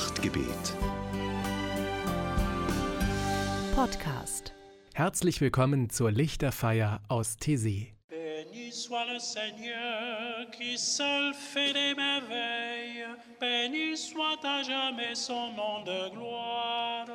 Nachtgebet. Podcast. Herzlich willkommen zur Lichterfeier aus Tessé. Béni soit le Seigneur qui seul fait des merveilles. Béni soit à jamais son nom de gloire.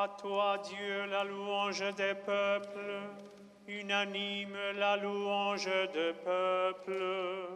À toi, Dieu, la louange des peuples, unanime la louange des peuples.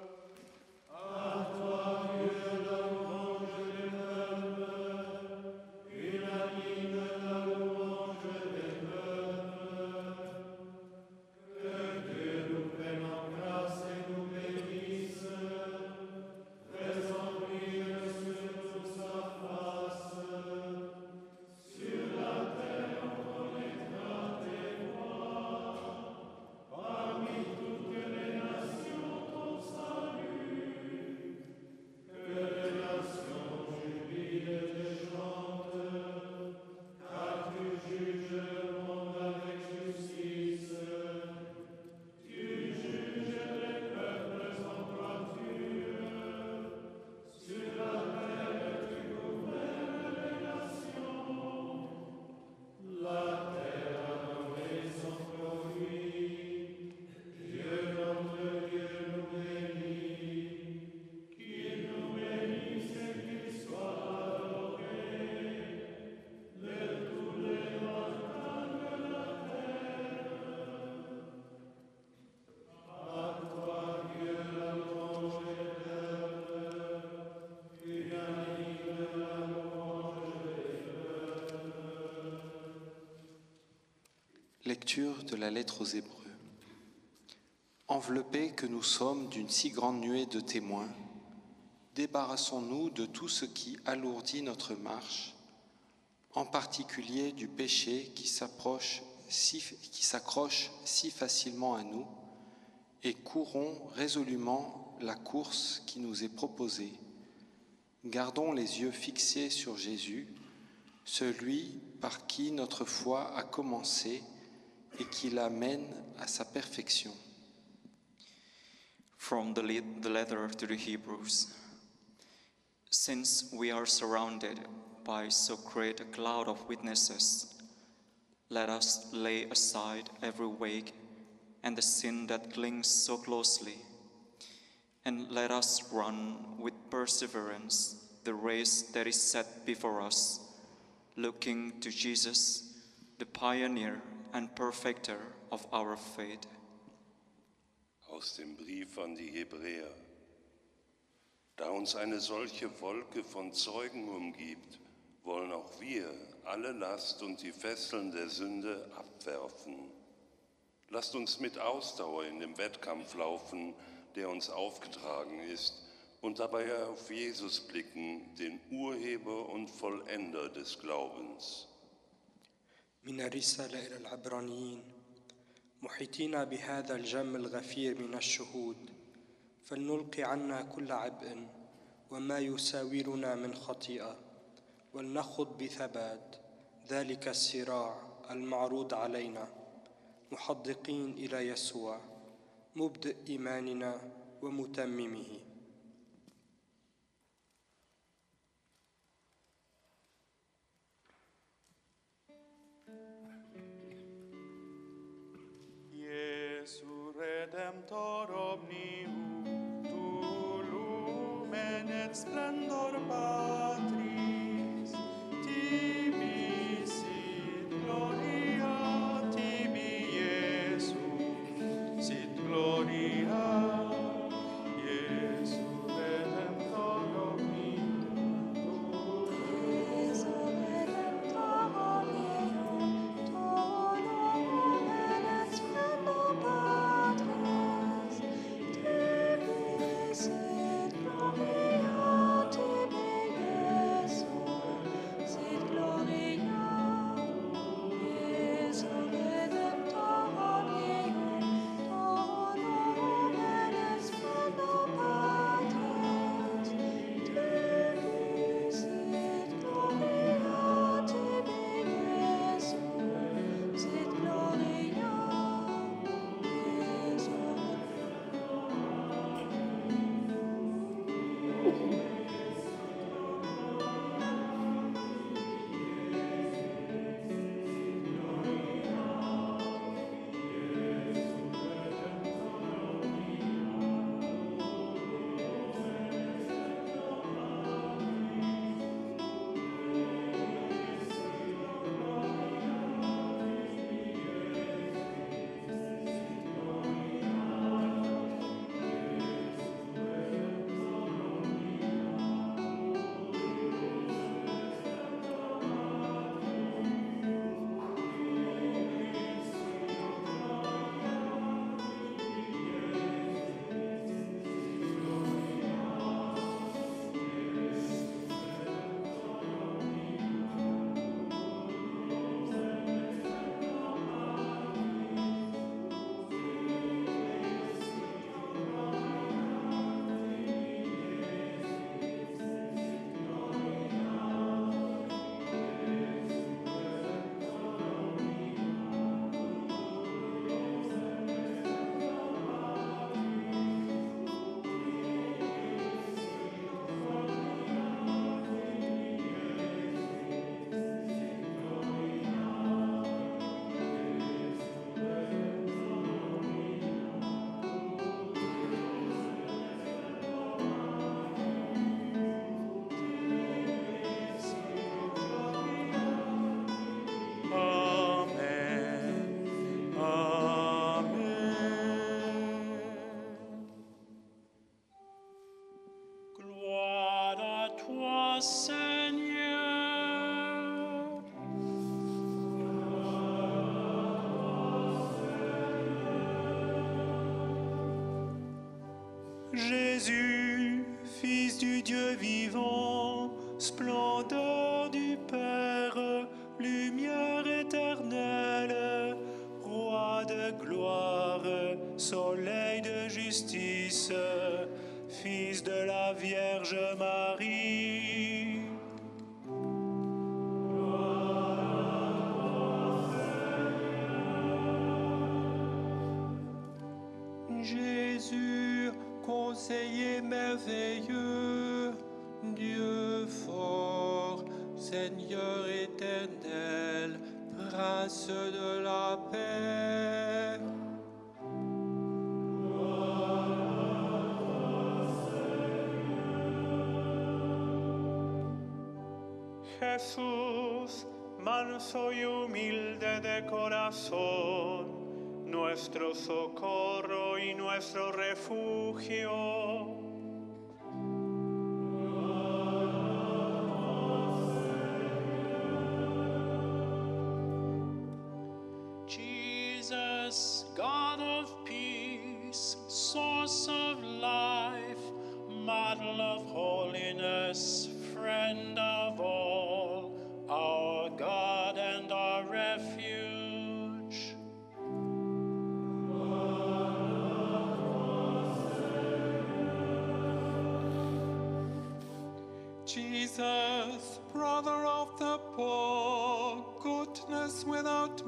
Lecture de la lettre aux Hébreux. Enveloppés que nous sommes d'une si grande nuée de témoins, débarrassons-nous de tout ce qui alourdit notre marche, en particulier du péché qui s'accroche si facilement à nous, et courons résolument la course qui nous est proposée. Gardons les yeux fixés sur Jésus, celui par qui notre foi a commencé et qui l'amène à sa perfection. From the, the letter to the Hebrews. Since we are surrounded by so great a cloud of witnesses, let us lay aside every weight and the sin that clings so closely, and let us run with perseverance the race that is set before us, looking to Jesus, the pioneer and perfecter of our faith. Aus dem Brief an die Hebräer. Da uns eine solche Wolke von Zeugen umgibt, wollen auch wir alle Last und die Fesseln der Sünde abwerfen. Lasst uns mit Ausdauer in dem Wettkampf laufen, der uns aufgetragen ist, und dabei auf Jesus blicken, den Urheber und Vollender des Glaubens. من الرسالة إلى العبرانيين. محيطين بهذا الجم الغفير من الشهود. فلنلقي عنا كل عبء وما يساورنا من خطيئة. ولنخض بثبات ذلك الصراع المعروض علينا. محدقين إلى يسوع مبدئ إيماننا ومتممه. Redemptor omnium, tu lumen et splendor Patris, Jesús, manso y humilde de corazón, nuestro socorro y nuestro refugio.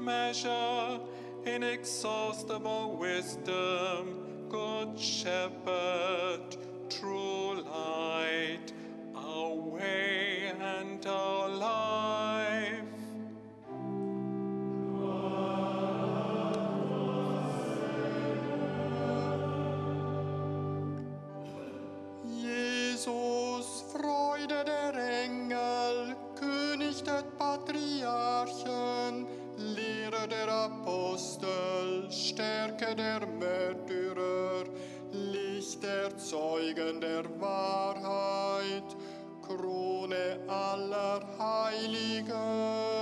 Measure, inexhaustible wisdom, good shepherd, true light, our way and our life. Stärke der Märtyrer, Licht der Zeugen der Wahrheit, Krone aller Heiligen.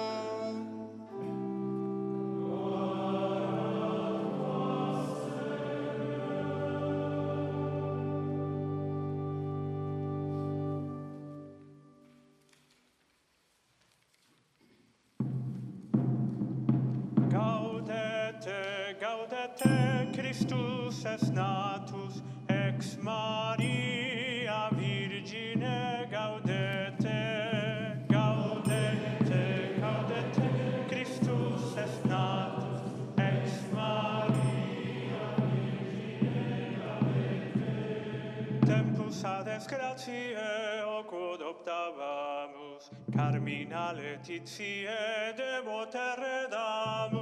Christus es natus, ex Maria Virgine, gaudete, gaudete, gaudete, Christus es natus, ex Maria Virgine, gaudete. Tempus ad gratiae ocud optavamus, carmina letitiae devote redamus.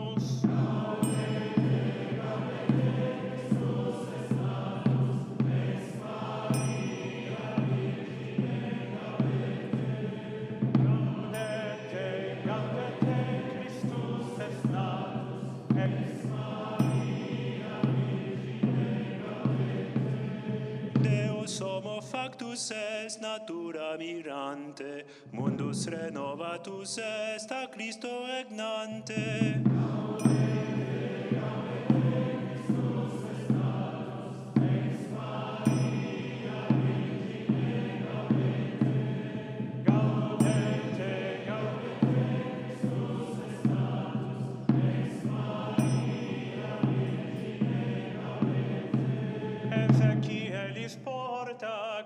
renovatus est natura mirante, mundus renovatus est a Christo egnante.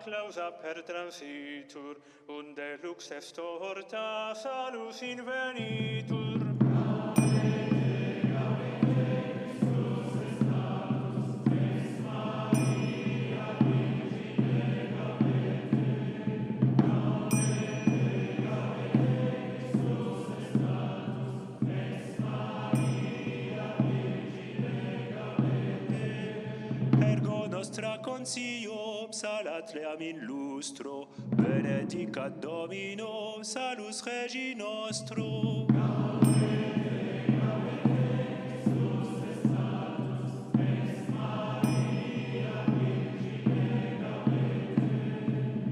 Clausa per transitur, unde lux est horta salus invenitur. Nostra consio salat leam in lustro, benedicat Domino, salus Regi nostro.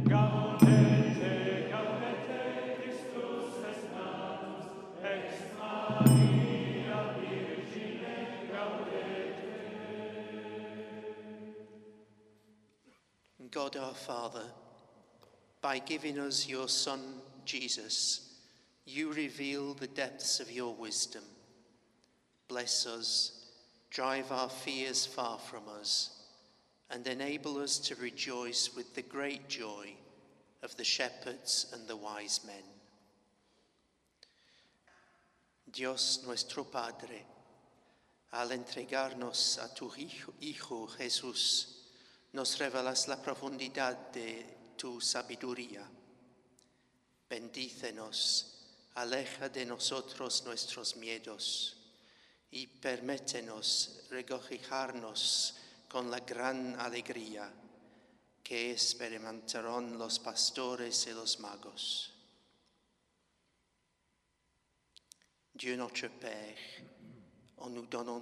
Gaudete, God our Father, by giving us your Son, Jesus, you reveal the depths of your wisdom. Bless us, drive our fears far from us, and enable us to rejoice with the great joy of the shepherds and the wise men. Dios nuestro Padre, al entregarnos a tu Hijo, Hijo Jesús, nos revelas la profundidad de tu sabiduría. Bendícenos, aleja de nosotros nuestros miedos y permítenos regocijarnos con la gran alegría que experimentarán los pastores y los magos. Dieu notre Père, en nous donnant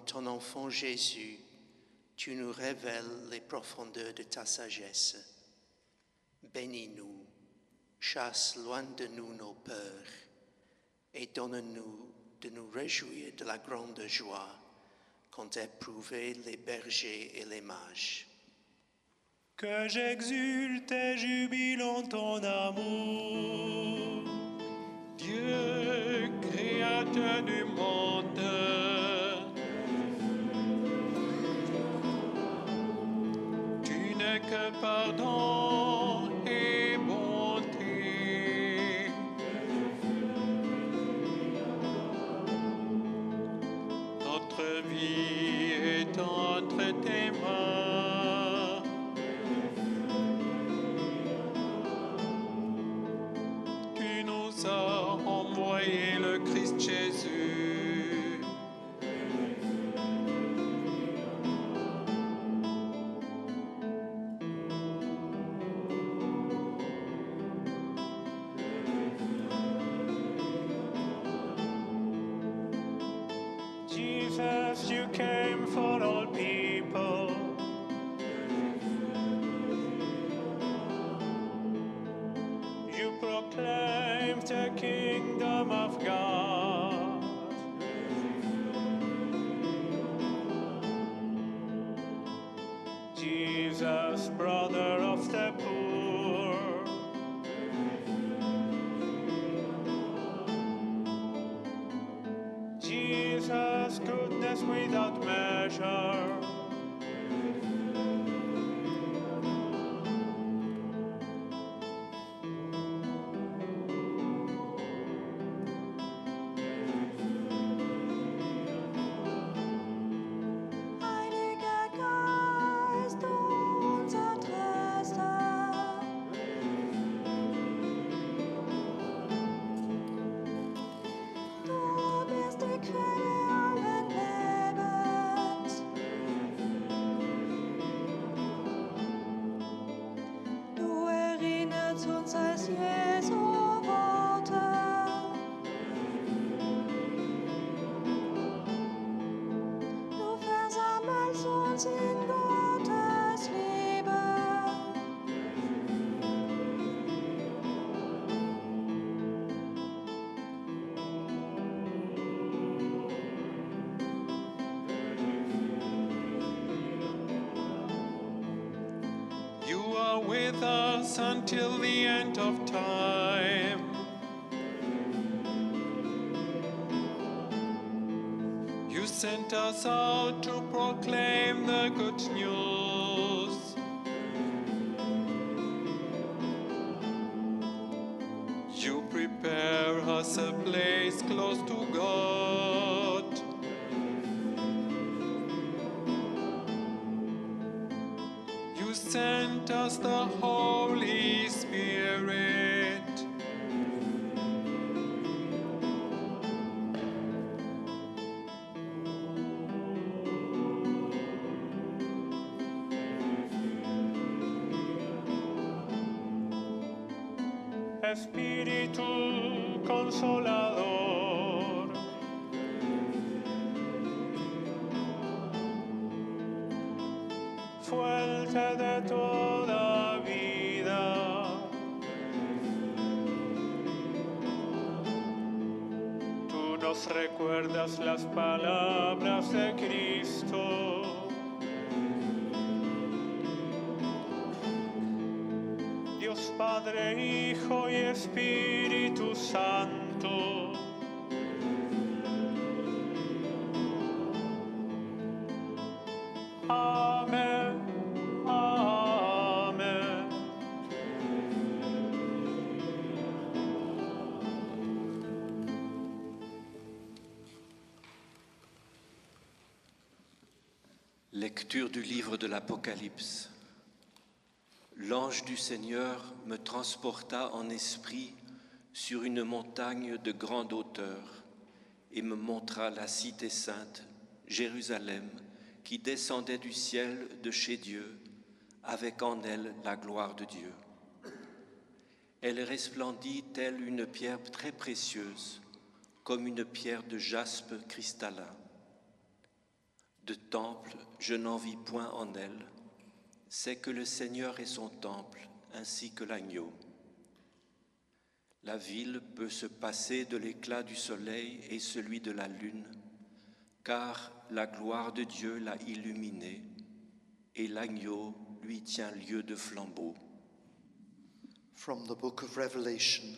tu nous révèles les profondeurs de ta sagesse. Bénis-nous, chasse loin de nous nos peurs et donne-nous de nous réjouir de la grande joie qu'ont éprouvée les bergers et les mages. Que j'exulte et jubile en ton amour, Dieu créateur du monde. 더 us until the end of time. You sent us out to proclaim the good news. You prepare us a place close to God. Us the Holy Padre, Hijo y Espíritu Santo. Amén. Amén. Lecture du livre de l'Apocalypse. Du Seigneur me transporta en esprit sur une montagne de grande hauteur et me montra la cité sainte, Jérusalem, qui descendait du ciel de chez Dieu, avec en elle la gloire de Dieu. Elle resplendit telle une pierre très précieuse, comme une pierre de jaspe cristallin. De temple, je n'en vis point en elle. C'est que le Seigneur est son temple, ainsi que l'agneau. La ville peut se passer de l'éclat du soleil et celui de la lune, car la gloire de Dieu l'a illuminée, et l'agneau lui tient lieu de flambeau. From the book of Revelation.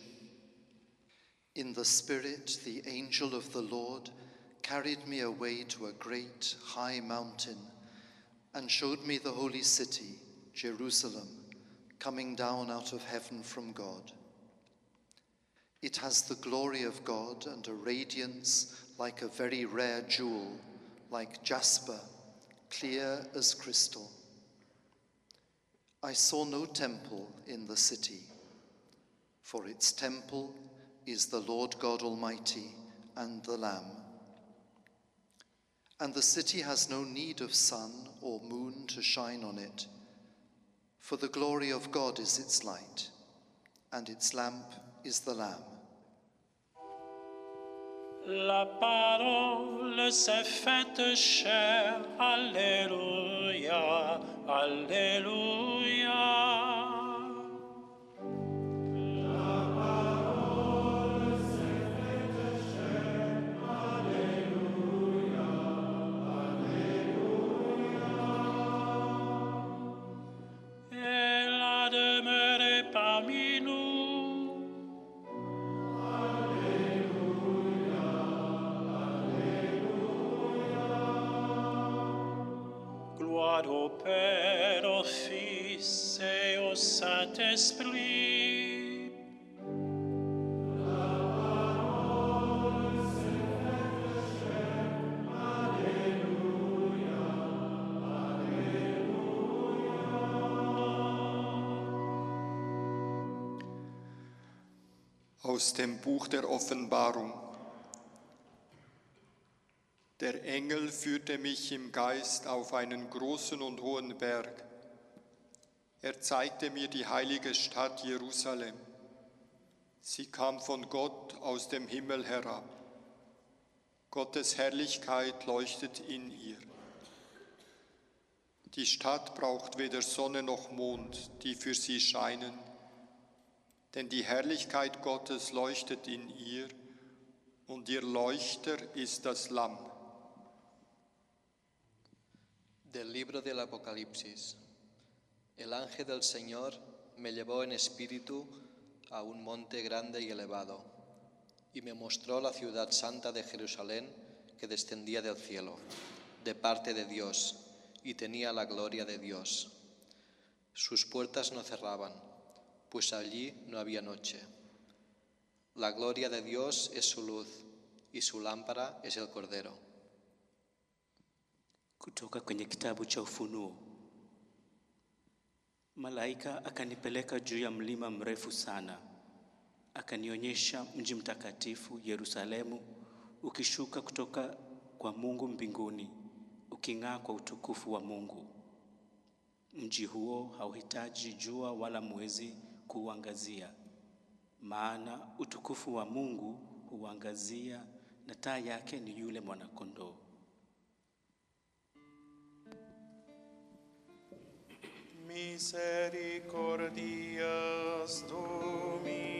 In the Spirit, the angel of the Lord carried me away to a great high mountain and showed me the holy city, Jerusalem, coming down out of heaven from God. It has the glory of God and a radiance like a very rare jewel, like jasper, clear as crystal. I saw no temple in the city, for its temple is the Lord God Almighty and the Lamb. And the city has no need of sun or moon to shine on it, for the glory of God is its light, and its lamp is the Lamb. La parole s'est faite chair. Alléluia. Alléluia. Aus dem Buch der Offenbarung. Der Engel führte mich im Geist auf einen großen und hohen Berg. Er zeigte mir die heilige Stadt Jerusalem. Sie kam von Gott aus dem Himmel herab. Gottes Herrlichkeit leuchtet in ihr. Die Stadt braucht weder Sonne noch Mond, die für sie scheinen, denn die Herrlichkeit Gottes leuchtet in ihr und ihr Leuchter ist das Lamm. Del libro del Apocalipsis. El ángel del Señor me llevó en espíritu a un monte grande y elevado, y me mostró la ciudad santa de Jerusalén que descendía del cielo, de parte de Dios, y tenía la gloria de Dios. Sus puertas no cerraban, pues allí no había noche. La gloria de Dios es su luz, y su lámpara es el Cordero. Kutoka. Malaika akanipeleka juu ya mlima mrefu sana, akanionyesha mji mtakatifu Yerusalemu ukishuka kutoka kwa Mungu mbinguni, uking'aa kwa utukufu wa Mungu. Mji huo hauhitaji jua wala mwezi kuuangazia, maana utukufu wa Mungu huangazia, na taa yake ni yule mwanakondoo. Misericordias Domini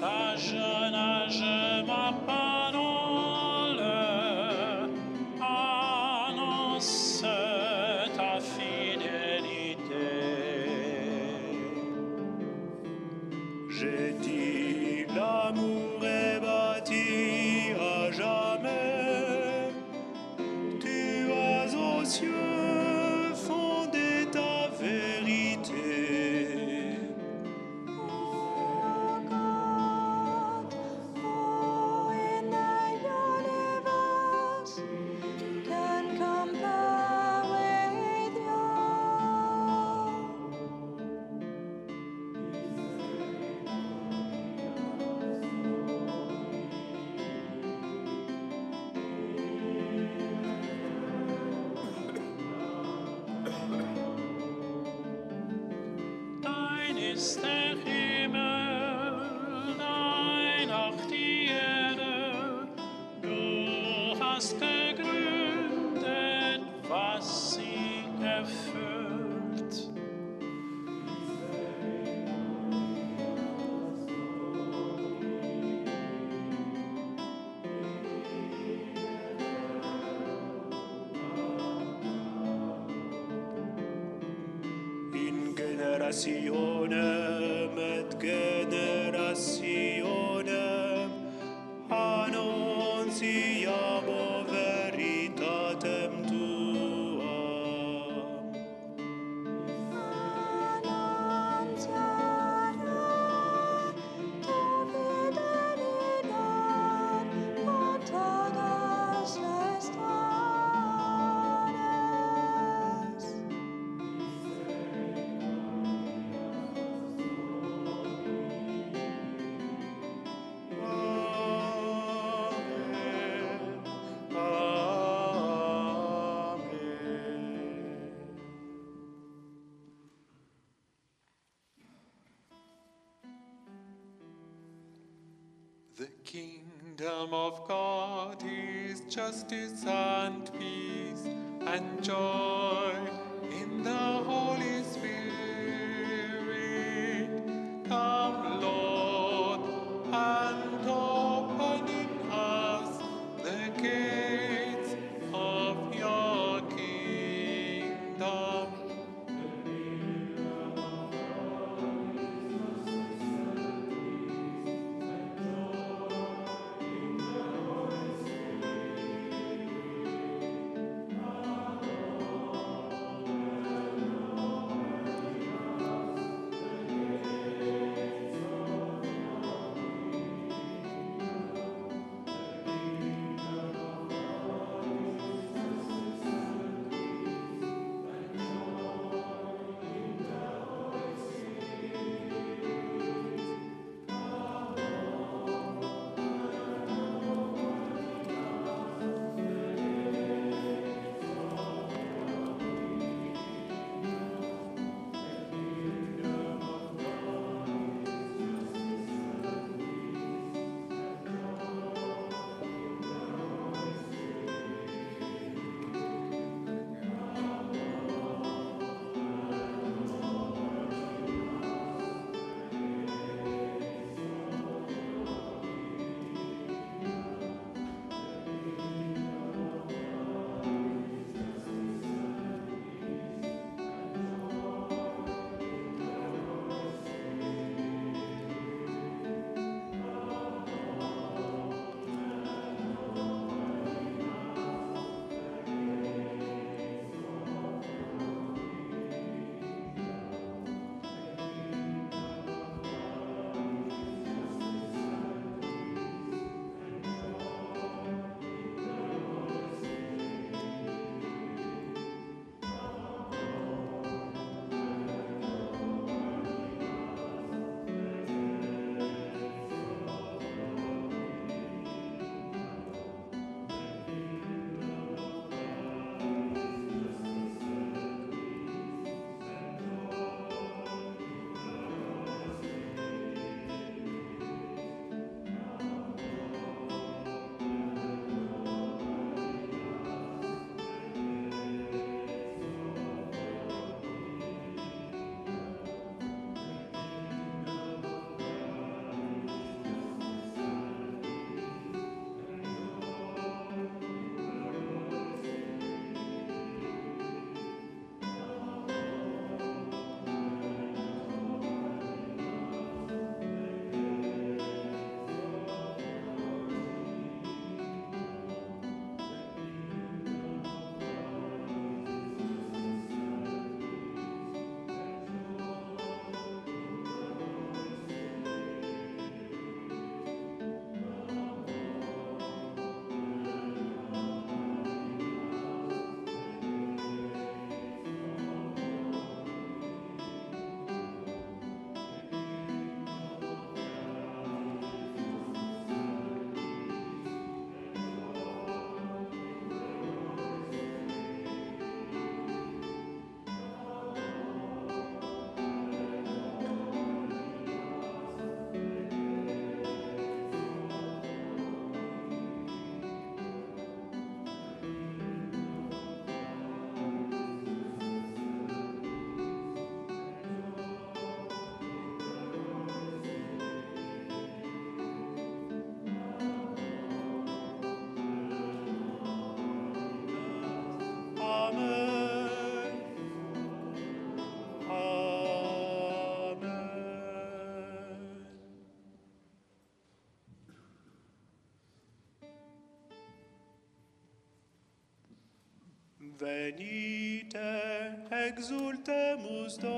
ta jeune âge m'apparaît. erst gegründet, was sie erfüllt. In Generationen kingdom of God is justice and peace and joy in the venite exultemus Domini